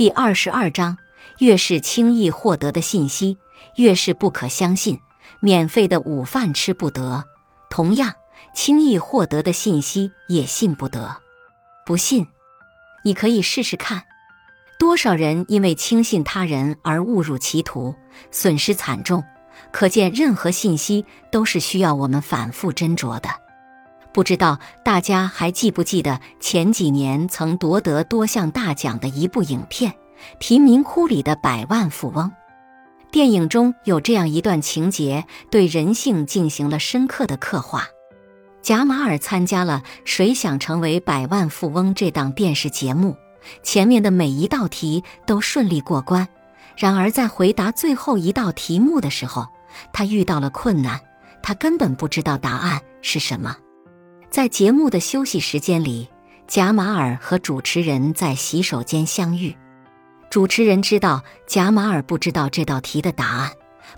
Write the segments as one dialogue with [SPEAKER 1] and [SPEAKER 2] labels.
[SPEAKER 1] 第二十二章：越是轻易获得的信息，越是不可相信。免费的午饭吃不得，同样，轻易获得的信息也信不得。不信，你可以试试看。多少人因为轻信他人而误入歧途，损失惨重。可见，任何信息都是需要我们反复斟酌的。不知道大家还记不记得前几年曾夺得多项大奖的一部影片《贫民窟里的百万富翁》？电影中有这样一段情节，对人性进行了深刻的刻画。贾马尔参加了《谁想成为百万富翁》这档电视节目，前面的每一道题都顺利过关。然而，在回答最后一道题目的时候，他遇到了困难。他根本不知道答案是什么。在节目的休息时间里，贾马尔和主持人在洗手间相遇。主持人知道贾马尔不知道这道题的答案，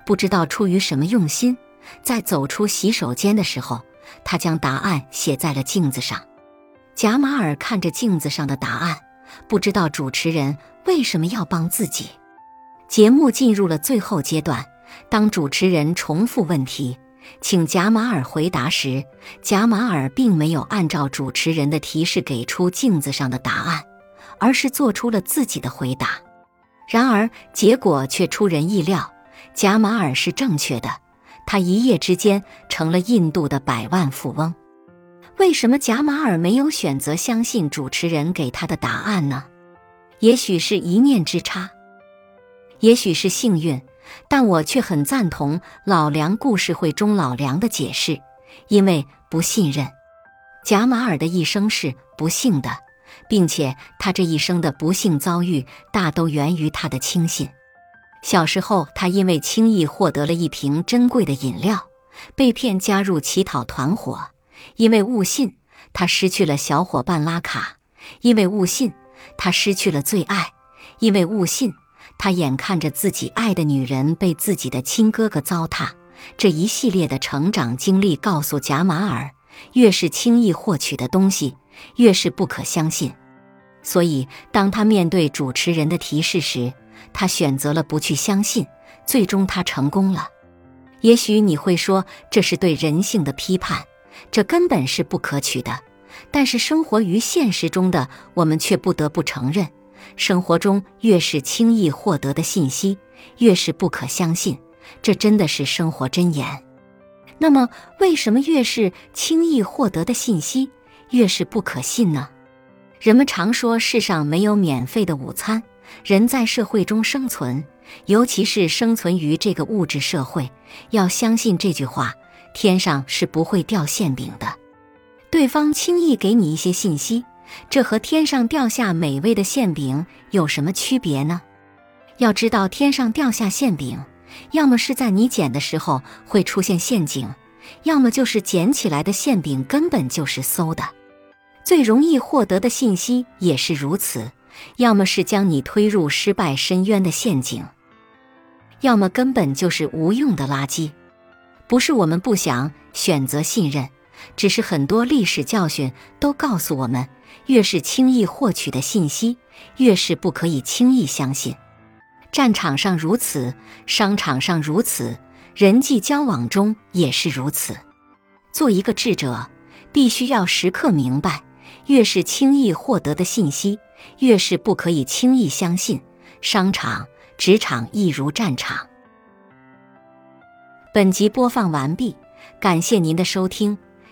[SPEAKER 1] 不知道出于什么用心，在走出洗手间的时候，他将答案写在了镜子上。贾马尔看着镜子上的答案，不知道主持人为什么要帮自己。节目进入了最后阶段，当主持人重复问题。请贾马尔回答时，贾马尔并没有按照主持人的提示给出镜子上的答案，而是做出了自己的回答。然而结果却出人意料，贾马尔是正确的，他一夜之间成了印度的百万富翁。为什么贾马尔没有选择相信主持人给他的答案呢？也许是一念之差，也许是幸运。但我却很赞同老梁故事会中老梁的解释，因为不信任。贾马尔的一生是不幸的，并且他这一生的不幸遭遇大都源于他的轻信。小时候，他因为轻易获得了一瓶珍贵的饮料，被骗加入乞讨团伙；因为误信，他失去了小伙伴拉卡；因为误信，他失去了最爱；因为误信。他眼看着自己爱的女人被自己的亲哥哥糟蹋，这一系列的成长经历告诉贾马尔：越是轻易获取的东西，越是不可相信。所以，当他面对主持人的提示时，他选择了不去相信。最终，他成功了。也许你会说这是对人性的批判，这根本是不可取的。但是，生活于现实中的我们却不得不承认。生活中越是轻易获得的信息，越是不可相信。这真的是生活箴言。那么，为什么越是轻易获得的信息，越是不可信呢？人们常说世上没有免费的午餐。人在社会中生存，尤其是生存于这个物质社会，要相信这句话：天上是不会掉馅饼的。对方轻易给你一些信息。这和天上掉下美味的馅饼有什么区别呢？要知道，天上掉下馅饼，要么是在你捡的时候会出现陷阱，要么就是捡起来的馅饼根本就是馊的。最容易获得的信息也是如此，要么是将你推入失败深渊的陷阱，要么根本就是无用的垃圾。不是我们不想选择信任，只是很多历史教训都告诉我们。越是轻易获取的信息，越是不可以轻易相信。战场上如此，商场上如此，人际交往中也是如此。做一个智者，必须要时刻明白：越是轻易获得的信息，越是不可以轻易相信。商场、职场亦如战场。本集播放完毕，感谢您的收听。